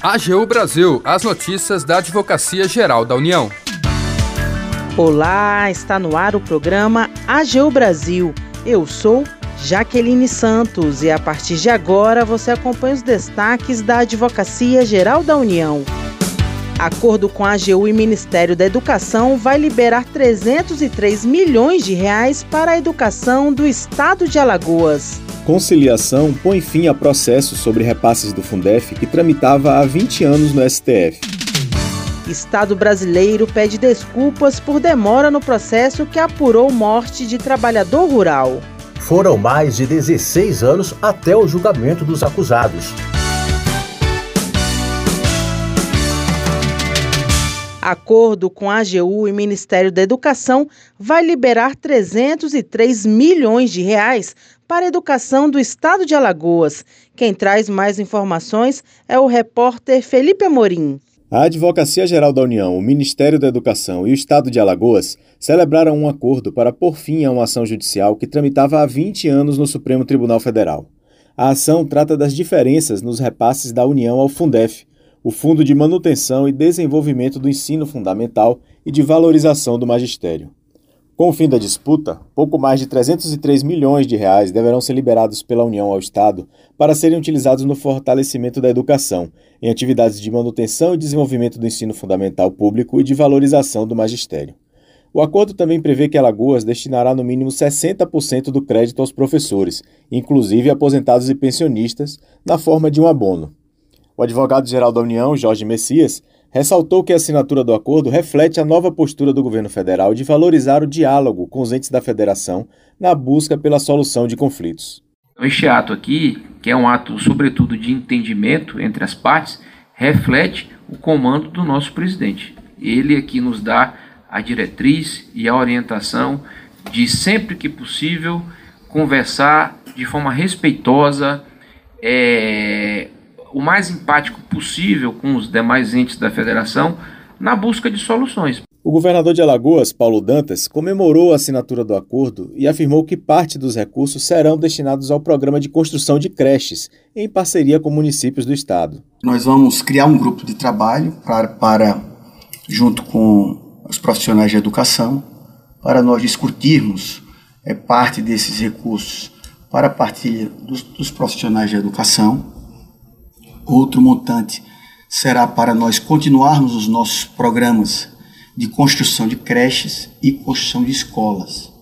AGU Brasil, as notícias da Advocacia Geral da União. Olá, está no ar o programa AGU Brasil. Eu sou Jaqueline Santos e a partir de agora você acompanha os destaques da Advocacia Geral da União. Acordo com a AGU e Ministério da Educação vai liberar 303 milhões de reais para a educação do estado de Alagoas. Conciliação põe fim a processo sobre repasses do Fundef que tramitava há 20 anos no STF. Estado brasileiro pede desculpas por demora no processo que apurou morte de trabalhador rural. Foram mais de 16 anos até o julgamento dos acusados. Acordo com a AGU e Ministério da Educação vai liberar 303 milhões de reais para a educação do estado de Alagoas. Quem traz mais informações é o repórter Felipe Amorim. A Advocacia Geral da União, o Ministério da Educação e o Estado de Alagoas celebraram um acordo para pôr fim a uma ação judicial que tramitava há 20 anos no Supremo Tribunal Federal. A ação trata das diferenças nos repasses da União ao Fundef, o Fundo de Manutenção e Desenvolvimento do Ensino Fundamental e de Valorização do Magistério. Com o fim da disputa, pouco mais de 303 milhões de reais deverão ser liberados pela União ao Estado para serem utilizados no fortalecimento da educação, em atividades de manutenção e desenvolvimento do ensino fundamental público e de valorização do magistério. O acordo também prevê que Alagoas destinará no mínimo 60% do crédito aos professores, inclusive aposentados e pensionistas, na forma de um abono. O advogado-geral da União, Jorge Messias, ressaltou que a assinatura do acordo reflete a nova postura do governo federal de valorizar o diálogo com os entes da federação na busca pela solução de conflitos. Este ato aqui, que é um ato sobretudo de entendimento entre as partes, reflete o comando do nosso presidente. Ele aqui nos dá a diretriz e a orientação de sempre que possível conversar de forma respeitosa, é, o mais empático possível com os demais entes da federação na busca de soluções. O governador de Alagoas, Paulo Dantas, comemorou a assinatura do acordo e afirmou que parte dos recursos serão destinados ao programa de construção de creches, em parceria com municípios do estado. Nós vamos criar um grupo de trabalho para, para junto com os profissionais de educação, para nós discutirmos é, parte desses recursos para a partilha dos, dos profissionais de educação Outro montante será para nós continuarmos os nossos programas de construção de creches e construção de escolas.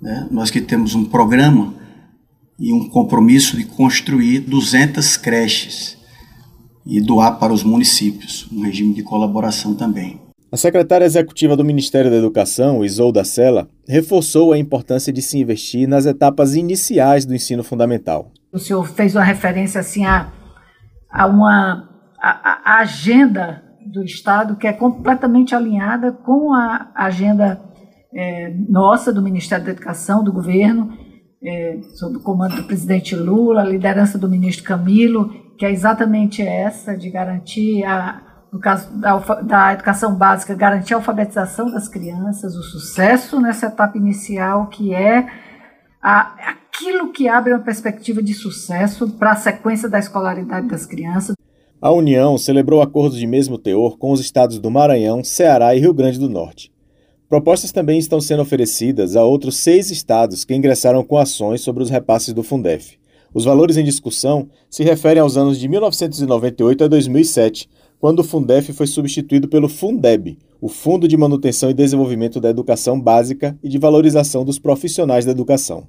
Né? Nós que temos um programa e um compromisso de construir 200 creches e doar para os municípios, um regime de colaboração também. A secretária executiva do Ministério da Educação, Isolda Sela, reforçou a importância de se investir nas etapas iniciais do ensino fundamental. O senhor fez uma referência assim a a uma a, a agenda do Estado que é completamente alinhada com a agenda é, nossa, do Ministério da Educação, do governo, é, sob o comando do presidente Lula, a liderança do ministro Camilo, que é exatamente essa, de garantir, a, no caso da, da educação básica, garantir a alfabetização das crianças, o sucesso nessa etapa inicial, que é a, aquilo que abre uma perspectiva de sucesso para a sequência da escolaridade das crianças. A União celebrou acordos de mesmo teor com os estados do Maranhão, Ceará e Rio Grande do Norte. Propostas também estão sendo oferecidas a outros seis estados que ingressaram com ações sobre os repasses do Fundef. Os valores em discussão se referem aos anos de 1998 a 2007, quando o Fundef foi substituído pelo Fundeb, o Fundo de Manutenção e Desenvolvimento da Educação Básica e de Valorização dos Profissionais da Educação.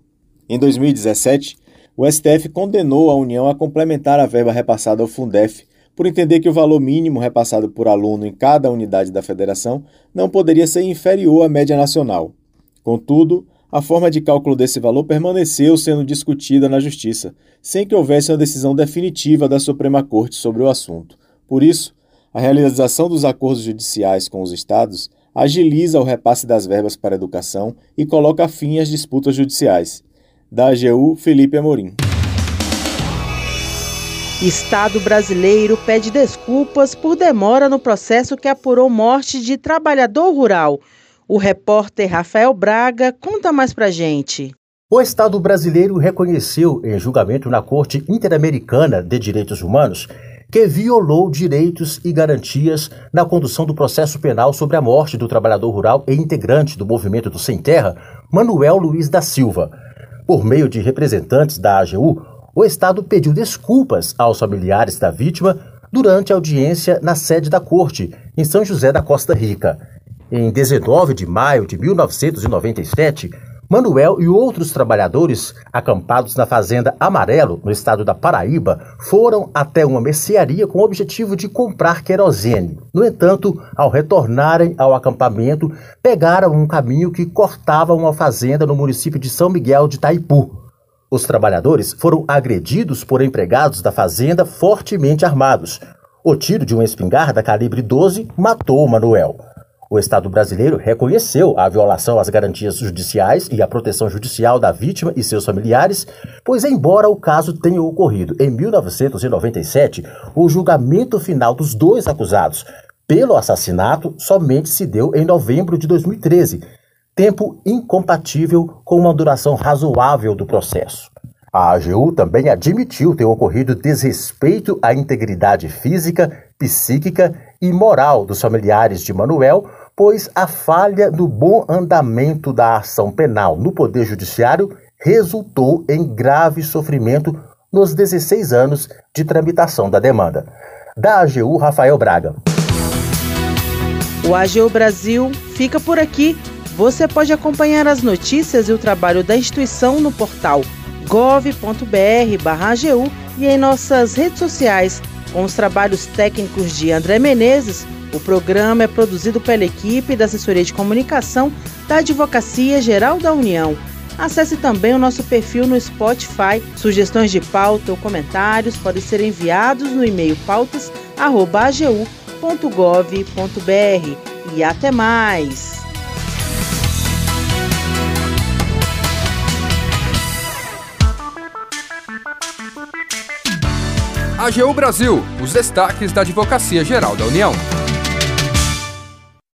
Em 2017, o STF condenou a União a complementar a verba repassada ao Fundef por entender que o valor mínimo repassado por aluno em cada unidade da federação não poderia ser inferior à média nacional. Contudo, a forma de cálculo desse valor permaneceu sendo discutida na Justiça, sem que houvesse uma decisão definitiva da Suprema Corte sobre o assunto. Por isso, a realização dos acordos judiciais com os estados agiliza o repasse das verbas para a educação e coloca fim às disputas judiciais. Da AGU, Felipe Amorim. Estado brasileiro pede desculpas por demora no processo que apurou morte de trabalhador rural. O repórter Rafael Braga conta mais pra gente. O Estado brasileiro reconheceu, em julgamento na Corte Interamericana de Direitos Humanos, que violou direitos e garantias na condução do processo penal sobre a morte do trabalhador rural e integrante do movimento do Sem Terra, Manuel Luiz da Silva. Por meio de representantes da AGU, o Estado pediu desculpas aos familiares da vítima durante a audiência na sede da corte, em São José da Costa Rica. Em 19 de maio de 1997, Manuel e outros trabalhadores acampados na Fazenda Amarelo, no estado da Paraíba, foram até uma mercearia com o objetivo de comprar querosene. No entanto, ao retornarem ao acampamento, pegaram um caminho que cortava uma fazenda no município de São Miguel de Taipu. Os trabalhadores foram agredidos por empregados da fazenda fortemente armados. O tiro de uma espingarda calibre 12 matou Manuel. O Estado brasileiro reconheceu a violação às garantias judiciais e à proteção judicial da vítima e seus familiares, pois, embora o caso tenha ocorrido em 1997, o julgamento final dos dois acusados pelo assassinato somente se deu em novembro de 2013, tempo incompatível com uma duração razoável do processo. A AGU também admitiu ter ocorrido desrespeito à integridade física, psíquica e moral dos familiares de Manuel pois a falha no bom andamento da ação penal no Poder Judiciário resultou em grave sofrimento nos 16 anos de tramitação da demanda. Da AGU, Rafael Braga. O AGU Brasil fica por aqui. Você pode acompanhar as notícias e o trabalho da instituição no portal gov.br/agu e em nossas redes sociais, com os trabalhos técnicos de André Menezes o programa é produzido pela equipe da Assessoria de Comunicação da Advocacia Geral da União. Acesse também o nosso perfil no Spotify. Sugestões de pauta ou comentários podem ser enviados no e-mail pautas.agu.gov.br. E até mais! AGU Brasil, os destaques da Advocacia Geral da União.